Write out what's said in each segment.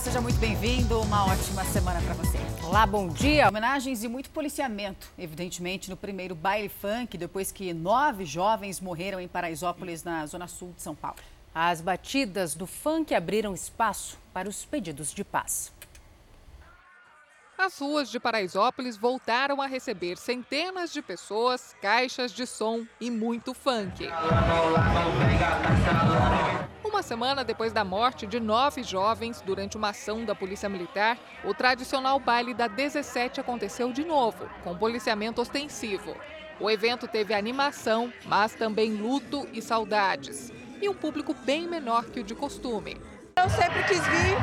seja muito bem-vindo. Uma ótima semana para você. Olá, bom dia. Homenagens e muito policiamento, evidentemente, no primeiro baile funk, depois que nove jovens morreram em Paraisópolis, na zona sul de São Paulo. As batidas do funk abriram espaço para os pedidos de paz. As ruas de Paraisópolis voltaram a receber centenas de pessoas, caixas de som e muito funk. Uma semana depois da morte de nove jovens durante uma ação da Polícia Militar, o tradicional baile da 17 aconteceu de novo, com policiamento ostensivo. O evento teve animação, mas também luto e saudades. E um público bem menor que o de costume. Eu sempre quis vir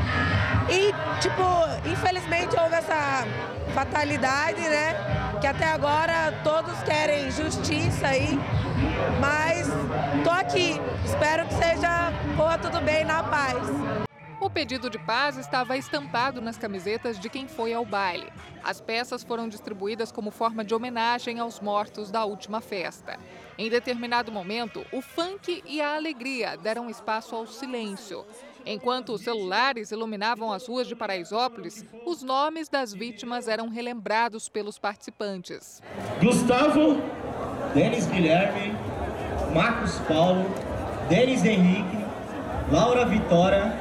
e, tipo, infelizmente houve essa fatalidade, né? Que até agora todos querem justiça aí, mas tô aqui. Espero que seja boa tudo bem na paz. O pedido de paz estava estampado nas camisetas de quem foi ao baile. As peças foram distribuídas como forma de homenagem aos mortos da última festa. Em determinado momento, o funk e a alegria deram espaço ao silêncio. Enquanto os celulares iluminavam as ruas de Paraisópolis, os nomes das vítimas eram relembrados pelos participantes. Gustavo, Denis Guilherme, Marcos Paulo, Denis Henrique, Laura Vitória,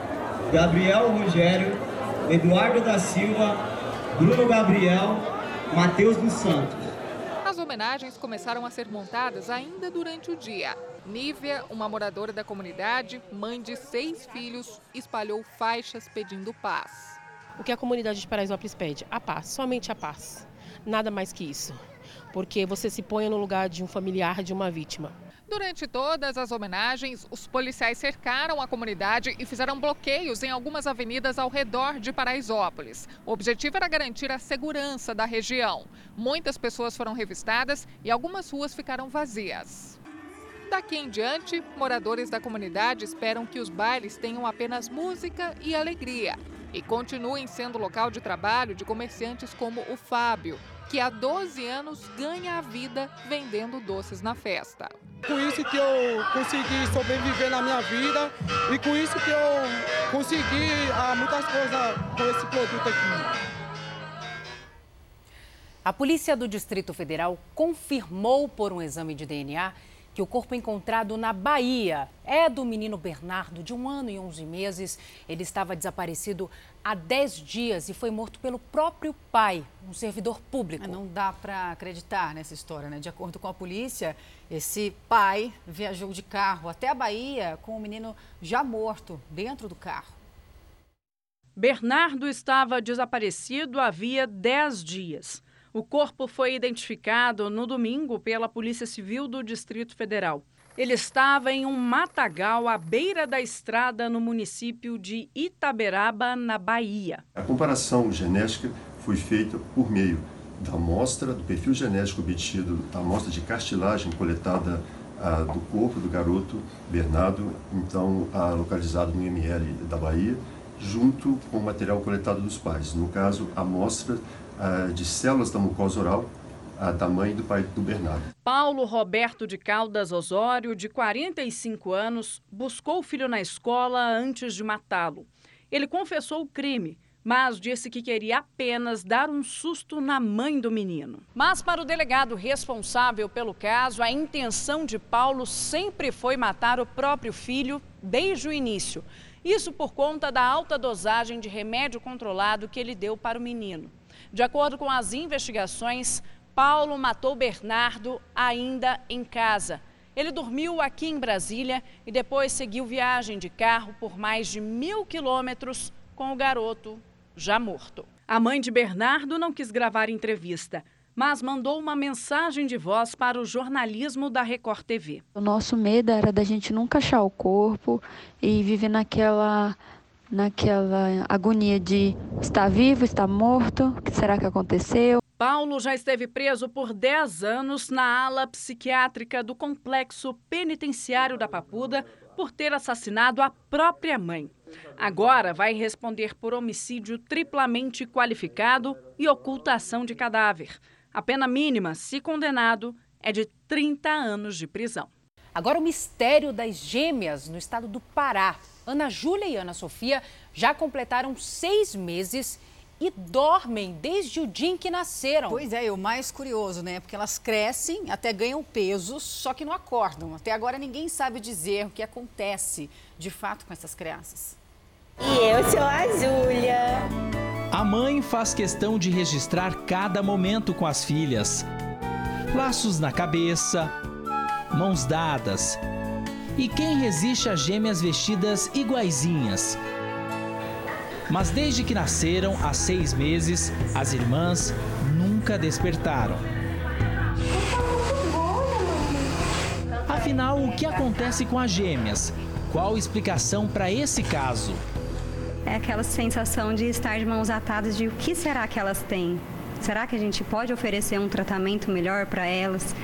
Gabriel Rogério, Eduardo da Silva, Bruno Gabriel, Matheus dos Santos. As homenagens começaram a ser montadas ainda durante o dia. Nívia, uma moradora da comunidade, mãe de seis filhos, espalhou faixas pedindo paz. O que a comunidade de Paraisópolis pede? A paz, somente a paz. Nada mais que isso. Porque você se põe no lugar de um familiar de uma vítima. Durante todas as homenagens, os policiais cercaram a comunidade e fizeram bloqueios em algumas avenidas ao redor de Paraisópolis. O objetivo era garantir a segurança da região. Muitas pessoas foram revistadas e algumas ruas ficaram vazias. Daqui em diante, moradores da comunidade esperam que os bailes tenham apenas música e alegria e continuem sendo local de trabalho de comerciantes como o Fábio, que há 12 anos ganha a vida vendendo doces na festa. Com isso que eu consegui sobreviver na minha vida e com isso que eu consegui ah, muitas coisas com esse produto aqui. A Polícia do Distrito Federal confirmou por um exame de DNA que o corpo encontrado na Bahia é do menino Bernardo, de um ano e onze meses. Ele estava desaparecido há dez dias e foi morto pelo próprio pai, um servidor público. Não dá para acreditar nessa história, né? De acordo com a polícia, esse pai viajou de carro até a Bahia com o menino já morto dentro do carro. Bernardo estava desaparecido havia dez dias. O corpo foi identificado no domingo pela Polícia Civil do Distrito Federal. Ele estava em um matagal à beira da estrada no município de Itaberaba, na Bahia. A comparação genética foi feita por meio da amostra, do perfil genético obtido da amostra de cartilagem coletada ah, do corpo do garoto Bernardo, então ah, localizado no IML da Bahia, junto com o material coletado dos pais. No caso, a amostra de células da mucosa oral uh, da mãe do pai do Bernardo. Paulo Roberto de Caldas Osório, de 45 anos, buscou o filho na escola antes de matá-lo. Ele confessou o crime, mas disse que queria apenas dar um susto na mãe do menino. Mas para o delegado responsável pelo caso, a intenção de Paulo sempre foi matar o próprio filho desde o início. Isso por conta da alta dosagem de remédio controlado que ele deu para o menino. De acordo com as investigações, Paulo matou Bernardo ainda em casa. Ele dormiu aqui em Brasília e depois seguiu viagem de carro por mais de mil quilômetros com o garoto já morto. A mãe de Bernardo não quis gravar entrevista, mas mandou uma mensagem de voz para o jornalismo da Record TV. O nosso medo era da gente nunca achar o corpo e viver naquela naquela agonia de estar vivo, estar morto, o que será que aconteceu? Paulo já esteve preso por 10 anos na ala psiquiátrica do complexo penitenciário da Papuda por ter assassinado a própria mãe. Agora vai responder por homicídio triplamente qualificado e ocultação de cadáver. A pena mínima, se condenado, é de 30 anos de prisão. Agora, o mistério das gêmeas no estado do Pará Ana Júlia e Ana Sofia já completaram seis meses e dormem desde o dia em que nasceram. Pois é, e o mais curioso, né? Porque elas crescem, até ganham peso, só que não acordam. Até agora ninguém sabe dizer o que acontece de fato com essas crianças. E eu sou a Júlia. A mãe faz questão de registrar cada momento com as filhas. Laços na cabeça, mãos dadas. E quem resiste a gêmeas vestidas iguaizinhas? Mas desde que nasceram, há seis meses, as irmãs nunca despertaram. Afinal, o que acontece com as gêmeas? Qual explicação para esse caso? É aquela sensação de estar de mãos atadas de o que será que elas têm? Será que a gente pode oferecer um tratamento melhor para elas?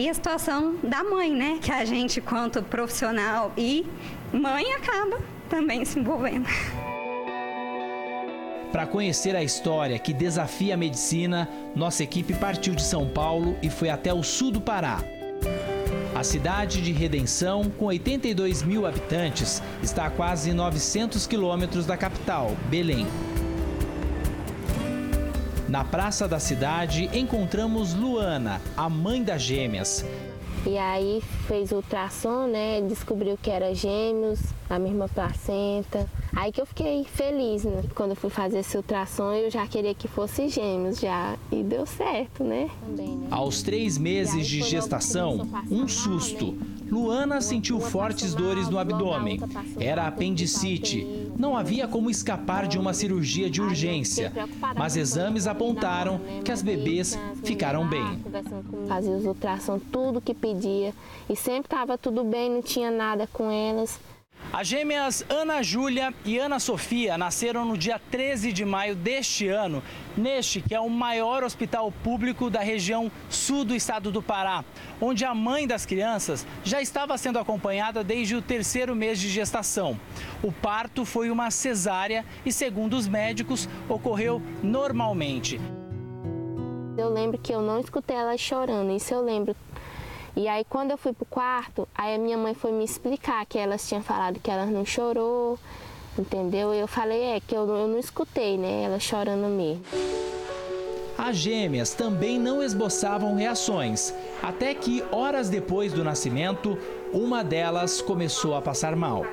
E a situação da mãe, né? Que a gente, quanto profissional e mãe, acaba também se envolvendo. Para conhecer a história que desafia a medicina, nossa equipe partiu de São Paulo e foi até o sul do Pará. A cidade de Redenção, com 82 mil habitantes, está a quase 900 quilômetros da capital, Belém. Na praça da cidade, encontramos Luana, a mãe das gêmeas. E aí fez ultrassom, né? Descobriu que era gêmeos, a mesma placenta. Aí que eu fiquei feliz, né? Quando eu fui fazer esse ultrassom, eu já queria que fosse gêmeos já. E deu certo, né? Também, né? Aos três meses de gestação, um susto. Luana sentiu fortes dores no abdômen. Era apendicite. Não havia como escapar de uma cirurgia de urgência. Mas exames apontaram que as bebês ficaram bem. Fazia os ultrassom, tudo que pedia. E sempre estava tudo bem, não tinha nada com elas. As gêmeas Ana Júlia e Ana Sofia nasceram no dia 13 de maio deste ano, neste que é o maior hospital público da região sul do estado do Pará, onde a mãe das crianças já estava sendo acompanhada desde o terceiro mês de gestação. O parto foi uma cesárea e, segundo os médicos, ocorreu normalmente. Eu lembro que eu não escutei ela chorando, isso eu lembro e aí quando eu fui pro quarto, aí a minha mãe foi me explicar que elas tinham falado que elas não chorou, entendeu? E eu falei, é, que eu, eu não escutei, né? Elas chorando mesmo. As gêmeas também não esboçavam reações, até que horas depois do nascimento, uma delas começou a passar mal.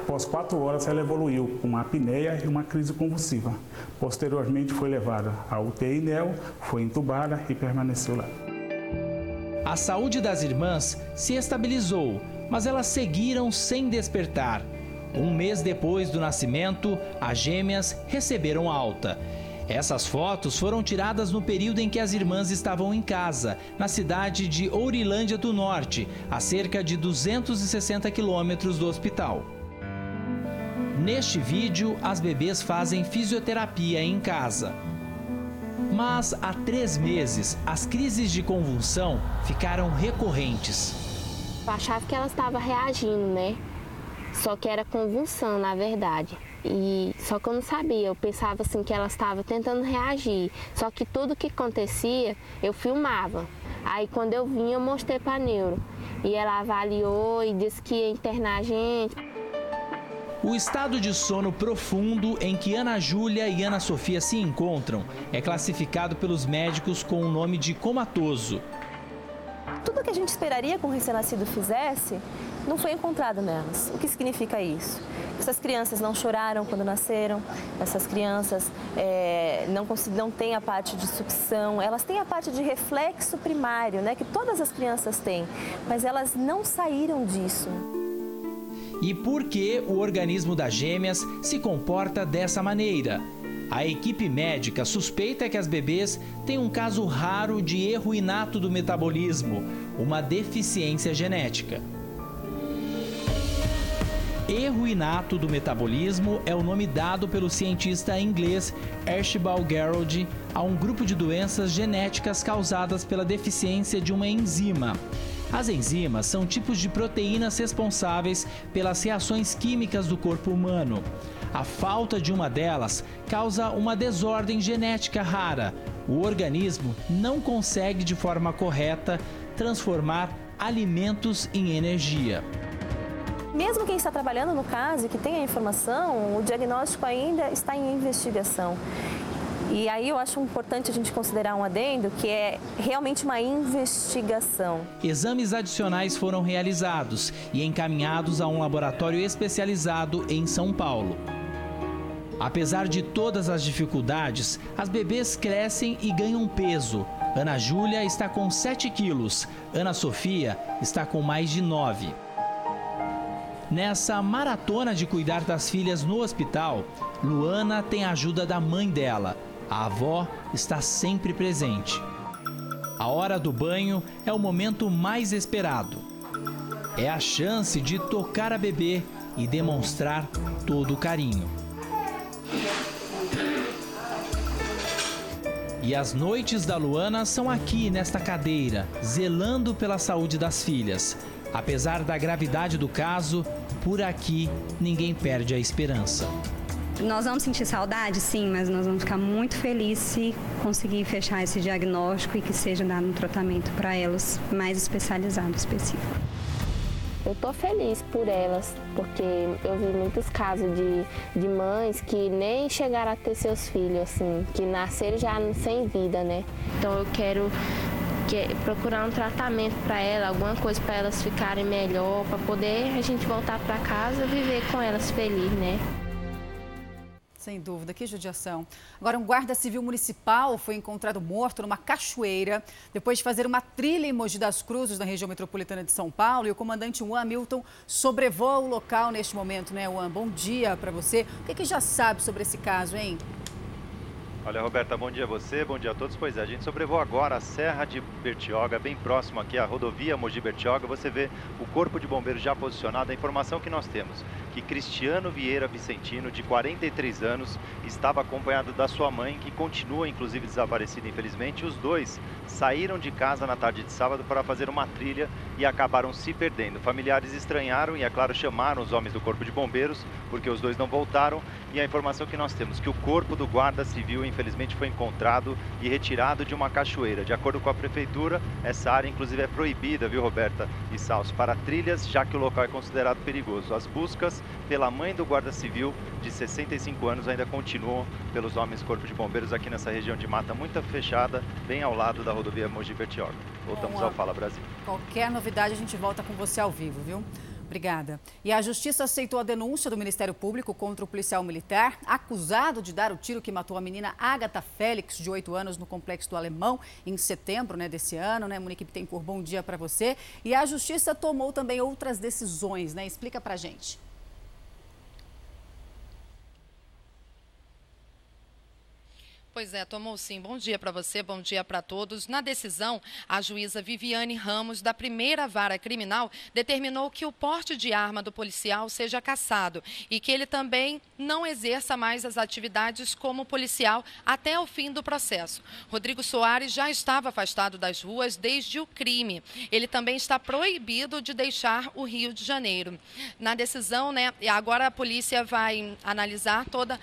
Após quatro horas, ela evoluiu com uma apneia e uma crise convulsiva. Posteriormente, foi levada à UTI NEL, foi entubada e permaneceu lá. A saúde das irmãs se estabilizou, mas elas seguiram sem despertar. Um mês depois do nascimento, as gêmeas receberam alta. Essas fotos foram tiradas no período em que as irmãs estavam em casa, na cidade de Ourilândia do Norte, a cerca de 260 quilômetros do hospital. Neste vídeo, as bebês fazem fisioterapia em casa. Mas há três meses, as crises de convulsão ficaram recorrentes. Eu achava que ela estava reagindo, né? Só que era convulsão, na verdade. E só que eu não sabia, eu pensava assim que ela estava tentando reagir. Só que tudo que acontecia, eu filmava. Aí quando eu vim, eu mostrei para neuro. E ela avaliou e disse que ia internar a gente. O estado de sono profundo em que Ana Júlia e Ana Sofia se encontram é classificado pelos médicos com o nome de comatoso. Tudo que a gente esperaria que um recém-nascido fizesse não foi encontrado nelas. O que significa isso? Essas crianças não choraram quando nasceram, essas crianças é, não, não têm a parte de sucção, elas têm a parte de reflexo primário, né, que todas as crianças têm, mas elas não saíram disso e por que o organismo das gêmeas se comporta dessa maneira. A equipe médica suspeita que as bebês têm um caso raro de erro inato do metabolismo, uma deficiência genética. Erro inato do metabolismo é o nome dado pelo cientista inglês Archibald Gerald a um grupo de doenças genéticas causadas pela deficiência de uma enzima. As enzimas são tipos de proteínas responsáveis pelas reações químicas do corpo humano. A falta de uma delas causa uma desordem genética rara. O organismo não consegue de forma correta transformar alimentos em energia. Mesmo quem está trabalhando no caso e que tem a informação, o diagnóstico ainda está em investigação. E aí eu acho importante a gente considerar um adendo que é realmente uma investigação. Exames adicionais foram realizados e encaminhados a um laboratório especializado em São Paulo. Apesar de todas as dificuldades, as bebês crescem e ganham peso. Ana Júlia está com 7 quilos, Ana Sofia está com mais de 9. Nessa maratona de cuidar das filhas no hospital, Luana tem a ajuda da mãe dela, a avó está sempre presente. A hora do banho é o momento mais esperado. É a chance de tocar a bebê e demonstrar todo o carinho. E as noites da Luana são aqui nesta cadeira, zelando pela saúde das filhas. Apesar da gravidade do caso, por aqui ninguém perde a esperança. Nós vamos sentir saudade, sim, mas nós vamos ficar muito felizes se conseguir fechar esse diagnóstico e que seja dado um tratamento para elas mais especializado, específico. Eu tô feliz por elas, porque eu vi muitos casos de, de mães que nem chegaram a ter seus filhos, assim, que nasceram já sem vida, né? Então eu quero que, procurar um tratamento para elas, alguma coisa para elas ficarem melhor, para poder a gente voltar para casa e viver com elas feliz, né? Sem dúvida, que judiação. Agora, um guarda civil municipal foi encontrado morto numa cachoeira depois de fazer uma trilha em Mogi das Cruzes, na região metropolitana de São Paulo. E o comandante Juan Milton sobrevoa o local neste momento, né, Juan? Bom dia para você. O que, que já sabe sobre esse caso, hein? Olha, Roberta, bom dia a você, bom dia a todos. Pois é, a gente sobrevoa agora a Serra de Bertioga, bem próximo aqui à rodovia Mogi Bertioga. Você vê o Corpo de Bombeiros já posicionado. A informação que nós temos que Cristiano Vieira Vicentino, de 43 anos, estava acompanhado da sua mãe, que continua inclusive desaparecida, infelizmente. Os dois saíram de casa na tarde de sábado para fazer uma trilha e acabaram se perdendo. Familiares estranharam e, é claro, chamaram os homens do Corpo de Bombeiros, porque os dois não voltaram. E a informação que nós temos que o corpo do guarda civil infelizmente foi encontrado e retirado de uma cachoeira. De acordo com a prefeitura, essa área inclusive é proibida, viu Roberta e Salso, para trilhas, já que o local é considerado perigoso. As buscas pela mãe do guarda civil de 65 anos ainda continuam pelos homens Corpo de Bombeiros aqui nessa região de mata muito fechada, bem ao lado da rodovia Mogi Bertioga. Voltamos Bom, ao Fala Brasil. Qualquer novidade a gente volta com você ao vivo, viu? Obrigada. E a Justiça aceitou a denúncia do Ministério Público contra o policial militar acusado de dar o tiro que matou a menina Agatha Félix, de 8 anos, no Complexo do Alemão, em setembro né, desse ano. Né? Monique Bittencourt, bom dia para você. E a Justiça tomou também outras decisões, né? Explica para gente. Pois é, tomou sim. Bom dia para você, bom dia para todos. Na decisão, a juíza Viviane Ramos, da primeira vara criminal, determinou que o porte de arma do policial seja cassado e que ele também não exerça mais as atividades como policial até o fim do processo. Rodrigo Soares já estava afastado das ruas desde o crime. Ele também está proibido de deixar o Rio de Janeiro. Na decisão, né, agora a polícia vai analisar toda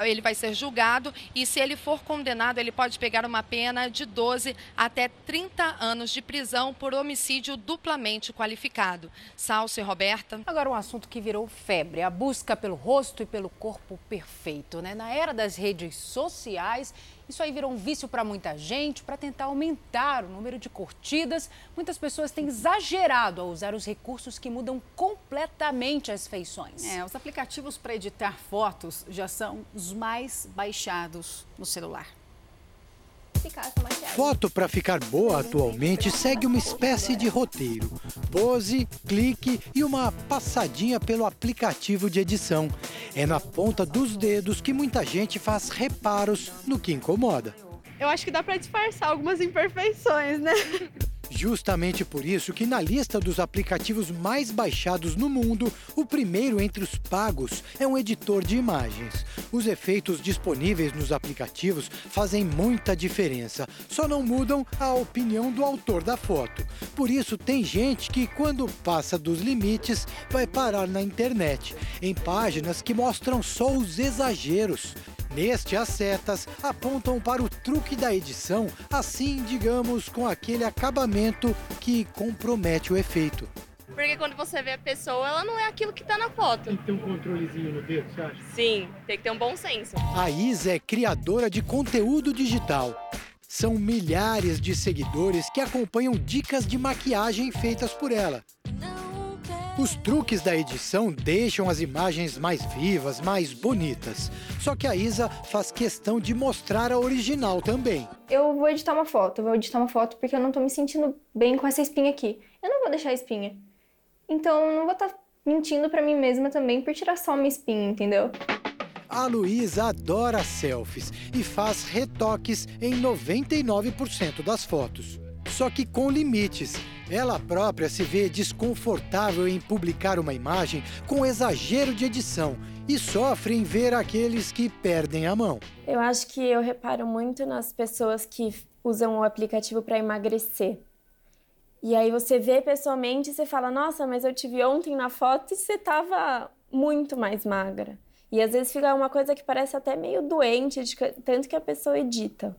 ele vai ser julgado e se ele for condenado, ele pode pegar uma pena de 12 até 30 anos de prisão por homicídio duplamente qualificado. Salso e Roberta. Agora um assunto que virou febre, a busca pelo rosto e pelo corpo perfeito, né? Na era das redes sociais, isso aí virou um vício para muita gente, para tentar aumentar o número de curtidas. Muitas pessoas têm exagerado ao usar os recursos que mudam completamente as feições. É, os aplicativos para editar fotos já são os mais baixados no celular. Foto para ficar boa atualmente segue uma espécie de roteiro. Pose, clique e uma passadinha pelo aplicativo de edição. É na ponta dos dedos que muita gente faz reparos no que incomoda. Eu acho que dá para disfarçar algumas imperfeições, né? Justamente por isso que na lista dos aplicativos mais baixados no mundo, o primeiro entre os pagos é um editor de imagens. Os efeitos disponíveis nos aplicativos fazem muita diferença, só não mudam a opinião do autor da foto. Por isso tem gente que quando passa dos limites vai parar na internet, em páginas que mostram só os exageros. Neste, as setas apontam para o truque da edição, assim, digamos, com aquele acabamento que compromete o efeito. Porque quando você vê a pessoa, ela não é aquilo que tá na foto. Tem que ter um controlezinho no dedo, você acha? Sim, tem que ter um bom senso. A Isa é criadora de conteúdo digital. São milhares de seguidores que acompanham dicas de maquiagem feitas por ela. Os truques da edição deixam as imagens mais vivas, mais bonitas. Só que a Isa faz questão de mostrar a original também. Eu vou editar uma foto, vou editar uma foto porque eu não tô me sentindo bem com essa espinha aqui. Eu não vou deixar a espinha. Então eu não vou estar tá mentindo para mim mesma também por tirar só uma espinha, entendeu? A Luísa adora selfies e faz retoques em 99% das fotos. Só que com limites. Ela própria se vê desconfortável em publicar uma imagem com exagero de edição e sofre em ver aqueles que perdem a mão. Eu acho que eu reparo muito nas pessoas que usam o aplicativo para emagrecer. E aí você vê pessoalmente e você fala: Nossa, mas eu tive ontem na foto e você estava muito mais magra. E às vezes fica uma coisa que parece até meio doente, de tanto que a pessoa edita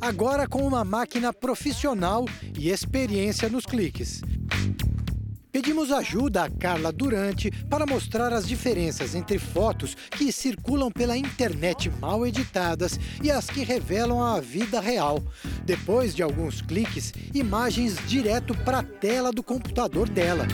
agora com uma máquina profissional e experiência nos cliques. Pedimos ajuda a Carla Durante para mostrar as diferenças entre fotos que circulam pela internet mal editadas e as que revelam a vida real. Depois de alguns cliques, imagens direto para a tela do computador dela.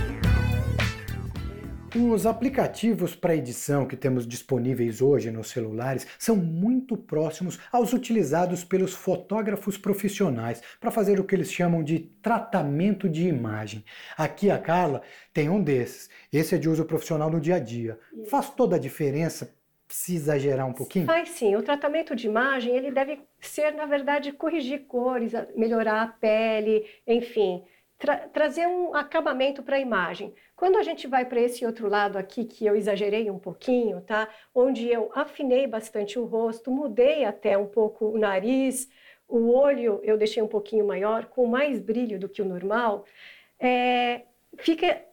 Os aplicativos para edição que temos disponíveis hoje nos celulares são muito próximos aos utilizados pelos fotógrafos profissionais para fazer o que eles chamam de tratamento de imagem. Aqui a Carla tem um desses. Esse é de uso profissional no dia a dia. Faz toda a diferença se exagerar um pouquinho? Faz sim. O tratamento de imagem ele deve ser, na verdade, corrigir cores, melhorar a pele, enfim, tra trazer um acabamento para a imagem. Quando a gente vai para esse outro lado aqui, que eu exagerei um pouquinho, tá? Onde eu afinei bastante o rosto, mudei até um pouco o nariz, o olho eu deixei um pouquinho maior, com mais brilho do que o normal, é, fica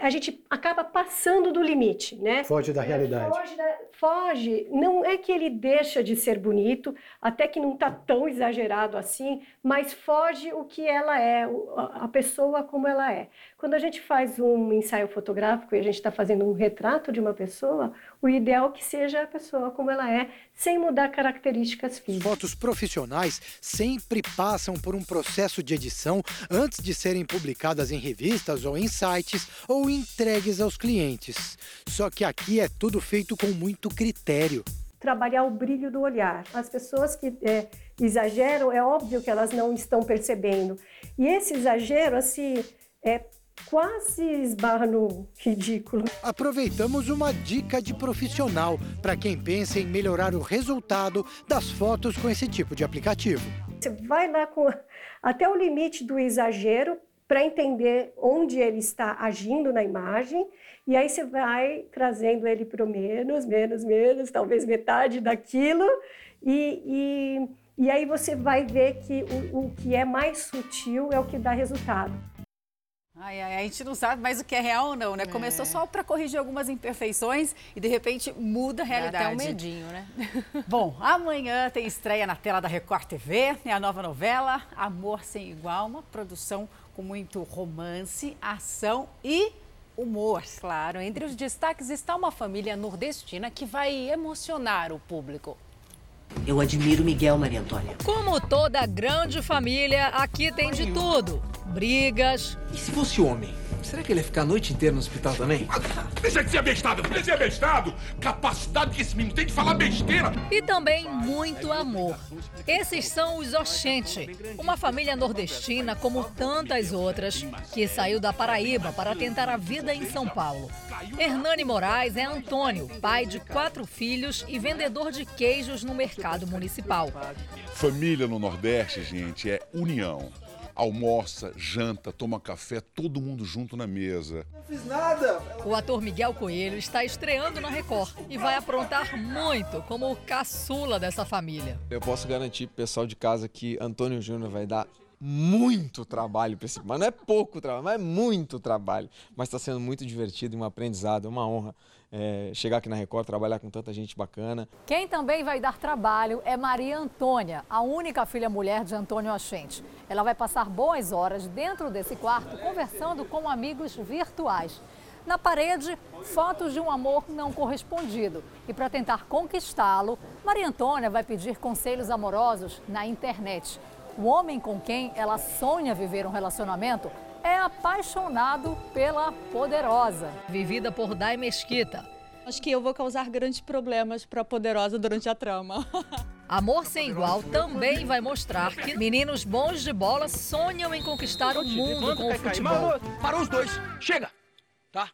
a gente acaba passando do limite, né? Foge da realidade. Foge, da, foge, não é que ele deixa de ser bonito, até que não está tão exagerado assim, mas foge o que ela é, a pessoa como ela é. Quando a gente faz um ensaio fotográfico e a gente está fazendo um retrato de uma pessoa, o ideal é que seja a pessoa como ela é, sem mudar características físicas. Fotos profissionais sempre passam por um processo de edição antes de serem publicadas em revistas ou em sites ou entregues aos clientes. Só que aqui é tudo feito com muito critério. Trabalhar o brilho do olhar. As pessoas que é, exageram, é óbvio que elas não estão percebendo. E esse exagero, assim, é, quase esbarra no ridículo. Aproveitamos uma dica de profissional para quem pensa em melhorar o resultado das fotos com esse tipo de aplicativo. Você vai lá com até o limite do exagero para entender onde ele está agindo na imagem e aí você vai trazendo ele para o menos, menos, menos, talvez metade daquilo e, e, e aí você vai ver que o, o que é mais sutil é o que dá resultado. Ai, ai, a gente não sabe mais o que é real ou não, né? É. Começou só para corrigir algumas imperfeições e de repente muda a realidade. Dá até um medinho, né? Bom, amanhã tem estreia na tela da Record TV, é a nova novela Amor Sem Igual, uma produção com muito romance, ação e humor. Claro, entre os destaques está uma família nordestina que vai emocionar o público. Eu admiro Miguel, Maria Antônia. Como toda grande família, aqui tem de tudo brigas. E se fosse homem? Será que ele ia ficar a noite inteira no hospital também? Deixa de ser abestado, deixa de ser abestado! Capacidade que esse menino tem de falar besteira! E também muito amor. Esses são os Oxente, uma família nordestina como tantas outras, que saiu da Paraíba para tentar a vida em São Paulo. Hernani Moraes é Antônio, pai de quatro filhos e vendedor de queijos no mercado municipal. Família no Nordeste, gente, é união almoça, janta, toma café, todo mundo junto na mesa. Não fiz nada! O ator Miguel Coelho está estreando na Record e vai aprontar muito como o caçula dessa família. Eu posso garantir pro pessoal de casa que Antônio Júnior vai dar muito trabalho para esse. Mas não é pouco trabalho, mas é muito trabalho. Mas está sendo muito divertido e um aprendizado, é uma honra é, chegar aqui na Record, trabalhar com tanta gente bacana. Quem também vai dar trabalho é Maria Antônia, a única filha mulher de Antônio Achente. Ela vai passar boas horas dentro desse quarto conversando com amigos virtuais. Na parede, fotos de um amor não correspondido. E para tentar conquistá-lo, Maria Antônia vai pedir conselhos amorosos na internet. O homem com quem ela sonha viver um relacionamento é apaixonado pela poderosa. Vivida por Dai Mesquita. Acho que eu vou causar grandes problemas para a poderosa durante a trama. Amor Sem Igual também vai mostrar que meninos bons de bola sonham em conquistar o mundo com o futebol. Parou os dois. Chega. Tá?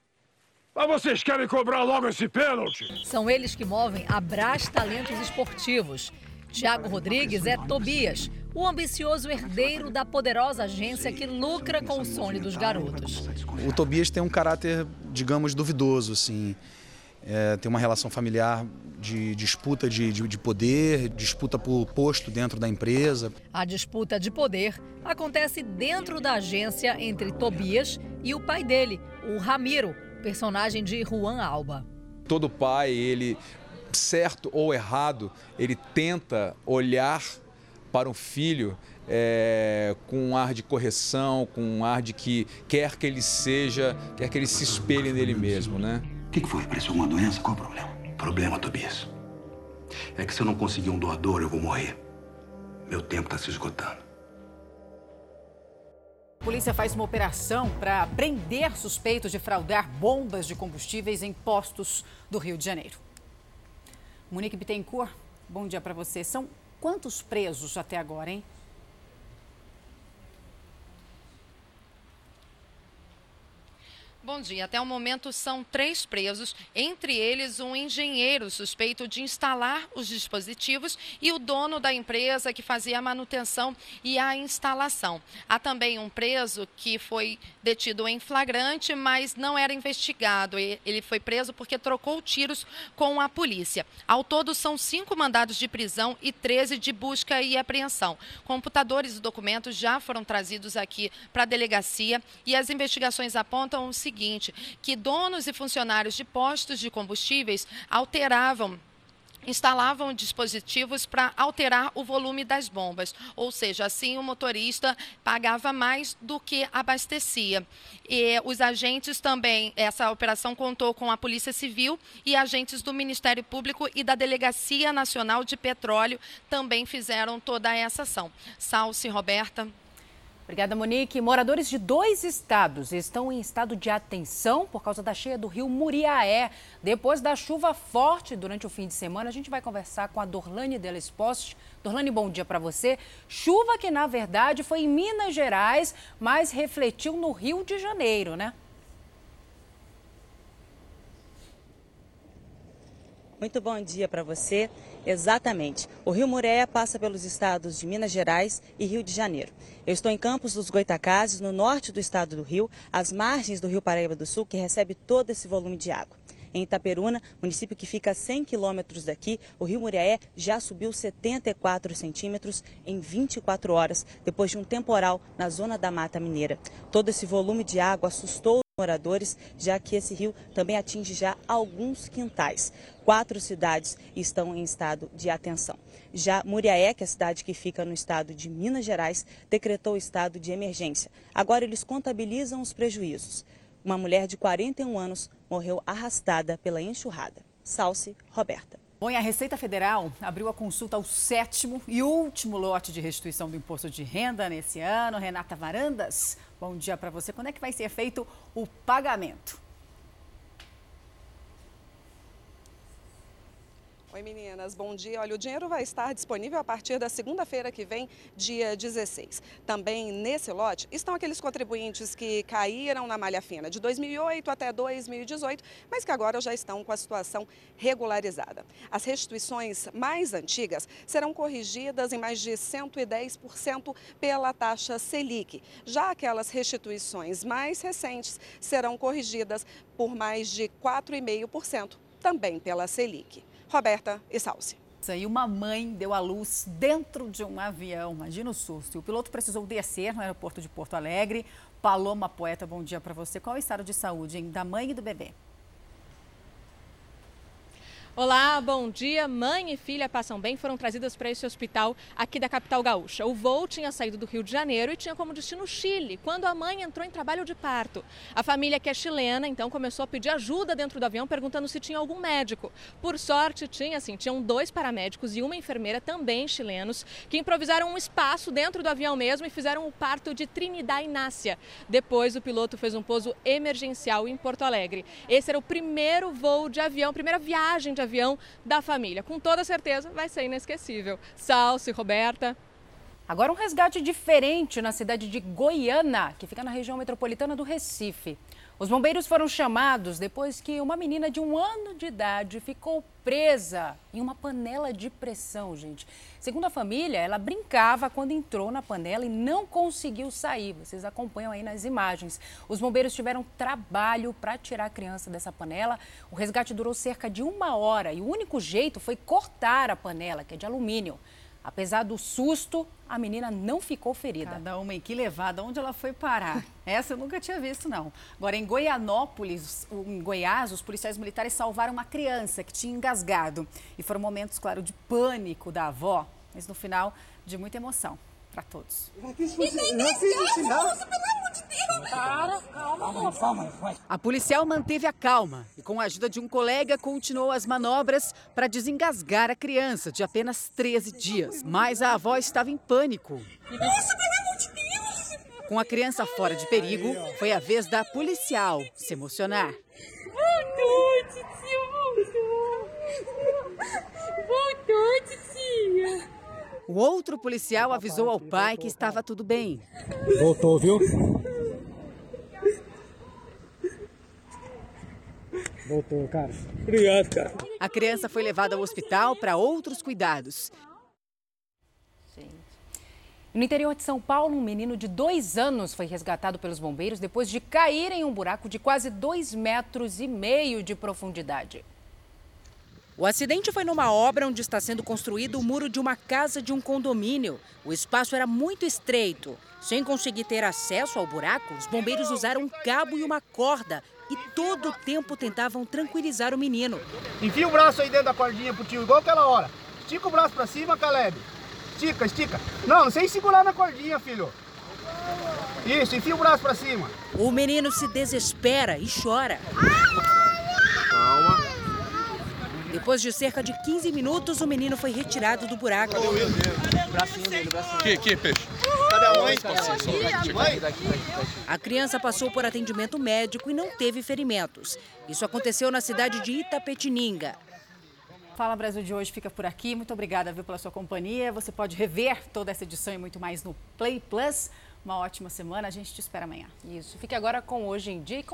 Mas vocês querem cobrar logo esse pênalti? São eles que movem a Brás Talentos Esportivos. Tiago Rodrigues é Tobias, o ambicioso herdeiro da poderosa agência que lucra com o sonho dos garotos. O Tobias tem um caráter, digamos, duvidoso, assim. É, tem uma relação familiar de disputa de, de, de, poder, disputa por posto dentro da empresa. A disputa de poder acontece dentro da agência entre Tobias e o pai dele, o Ramiro, personagem de Juan Alba. Todo pai, ele certo ou errado, ele tenta olhar para um filho é, com um ar de correção, com um ar de que quer que ele seja, quer que ele se espelhe nele mesmo, né? O que, que foi? Apareceu alguma doença? Qual o problema? Problema, Tobias. É que se eu não conseguir um doador, eu vou morrer. Meu tempo está se esgotando. A polícia faz uma operação para prender suspeitos de fraudar bombas de combustíveis em postos do Rio de Janeiro. Monique Bittencourt, bom dia para você. São quantos presos até agora, hein? Bom dia. Até o momento são três presos, entre eles um engenheiro suspeito de instalar os dispositivos e o dono da empresa que fazia a manutenção e a instalação. Há também um preso que foi detido em flagrante, mas não era investigado. Ele foi preso porque trocou tiros com a polícia. Ao todo, são cinco mandados de prisão e 13 de busca e apreensão. Computadores e documentos já foram trazidos aqui para a delegacia e as investigações apontam o seguinte seguinte, que donos e funcionários de postos de combustíveis alteravam instalavam dispositivos para alterar o volume das bombas, ou seja, assim o motorista pagava mais do que abastecia. E os agentes também, essa operação contou com a Polícia Civil e agentes do Ministério Público e da Delegacia Nacional de Petróleo também fizeram toda essa ação. Salce, Roberta. Obrigada, Monique. Moradores de dois estados estão em estado de atenção por causa da cheia do rio Muriaé. Depois da chuva forte durante o fim de semana, a gente vai conversar com a Dorlane Della Esposte. Dorlane, bom dia para você. Chuva que, na verdade, foi em Minas Gerais, mas refletiu no Rio de Janeiro, né? Muito bom dia para você. Exatamente. O Rio Mureia passa pelos estados de Minas Gerais e Rio de Janeiro. Eu estou em Campos dos Goitacazes, no norte do estado do Rio, às margens do Rio Paraíba do Sul, que recebe todo esse volume de água. Em Itaperuna, município que fica a 100 quilômetros daqui, o rio Muriaé já subiu 74 centímetros em 24 horas, depois de um temporal na zona da Mata Mineira. Todo esse volume de água assustou moradores, já que esse rio também atinge já alguns quintais. Quatro cidades estão em estado de atenção. Já Muriaé, que é a cidade que fica no estado de Minas Gerais, decretou estado de emergência. Agora eles contabilizam os prejuízos. Uma mulher de 41 anos morreu arrastada pela enxurrada. Salce, Roberta. Bom, e a Receita Federal abriu a consulta ao sétimo e último lote de restituição do imposto de renda nesse ano. Renata Varandas, bom dia para você. Quando é que vai ser feito o pagamento? Oi meninas, bom dia. Olha, o dinheiro vai estar disponível a partir da segunda-feira que vem, dia 16. Também nesse lote estão aqueles contribuintes que caíram na malha fina de 2008 até 2018, mas que agora já estão com a situação regularizada. As restituições mais antigas serão corrigidas em mais de 110% pela taxa Selic. Já aquelas restituições mais recentes serão corrigidas por mais de 4,5% também pela Selic. Roberta e Salsi. E uma mãe deu à luz dentro de um avião. Imagina o susto. E o piloto precisou descer no aeroporto de Porto Alegre. Paloma Poeta, bom dia para você. Qual é o estado de saúde hein, da mãe e do bebê? Olá, bom dia. Mãe e filha passam bem, foram trazidas para esse hospital aqui da capital gaúcha. O voo tinha saído do Rio de Janeiro e tinha como destino Chile, quando a mãe entrou em trabalho de parto. A família, que é chilena, então começou a pedir ajuda dentro do avião, perguntando se tinha algum médico. Por sorte, tinha sim, tinham dois paramédicos e uma enfermeira também chilenos, que improvisaram um espaço dentro do avião mesmo e fizeram o parto de Trinidad Inácia. Depois, o piloto fez um pouso emergencial em Porto Alegre. Esse era o primeiro voo de avião, primeira viagem de avião da família. Com toda certeza vai ser inesquecível. Salce, Roberta. Agora um resgate diferente na cidade de Goiânia, que fica na região metropolitana do Recife. Os bombeiros foram chamados depois que uma menina de um ano de idade ficou presa em uma panela de pressão, gente. Segundo a família, ela brincava quando entrou na panela e não conseguiu sair. Vocês acompanham aí nas imagens. Os bombeiros tiveram trabalho para tirar a criança dessa panela. O resgate durou cerca de uma hora e o único jeito foi cortar a panela, que é de alumínio. Apesar do susto, a menina não ficou ferida. Cada uma em que levada, onde ela foi parar? Essa eu nunca tinha visto, não. Agora, em Goianópolis, em Goiás, os policiais militares salvaram uma criança que tinha engasgado. E foram momentos, claro, de pânico da avó, mas no final, de muita emoção para todos. A policial manteve a calma e, com a ajuda de um colega, continuou as manobras para desengasgar a criança de apenas 13 dias. Mas a avó estava em pânico. Com a criança fora de perigo, foi a vez da policial se emocionar. O outro policial avisou ao pai que estava tudo bem. Voltou, viu? Voltou, cara. Obrigado, cara. A criança foi levada ao hospital para outros cuidados. No interior de São Paulo, um menino de dois anos foi resgatado pelos bombeiros depois de cair em um buraco de quase dois metros e meio de profundidade. O acidente foi numa obra onde está sendo construído o muro de uma casa de um condomínio. O espaço era muito estreito. Sem conseguir ter acesso ao buraco, os bombeiros usaram um cabo e uma corda e todo o tempo tentavam tranquilizar o menino. Enfia o braço aí dentro da cordinha pro tio, igual aquela hora. Estica o braço para cima, Caleb. Estica, estica. Não, sem segurar na cordinha, filho. Isso, enfia o braço para cima. O menino se desespera e chora. Calma. Depois de cerca de 15 minutos, o menino foi retirado do buraco. Cadê o bracinho dele, bracinho. Aqui, aqui, peixe. Cadê a mãe? Mãe? A criança passou por atendimento médico e não teve ferimentos. Isso aconteceu na cidade de Itapetininga. Fala Brasil de hoje fica por aqui. Muito obrigada viu, pela sua companhia. Você pode rever toda essa edição e muito mais no Play Plus. Uma ótima semana. A gente te espera amanhã. Isso. Fique agora com Hoje em Dia e com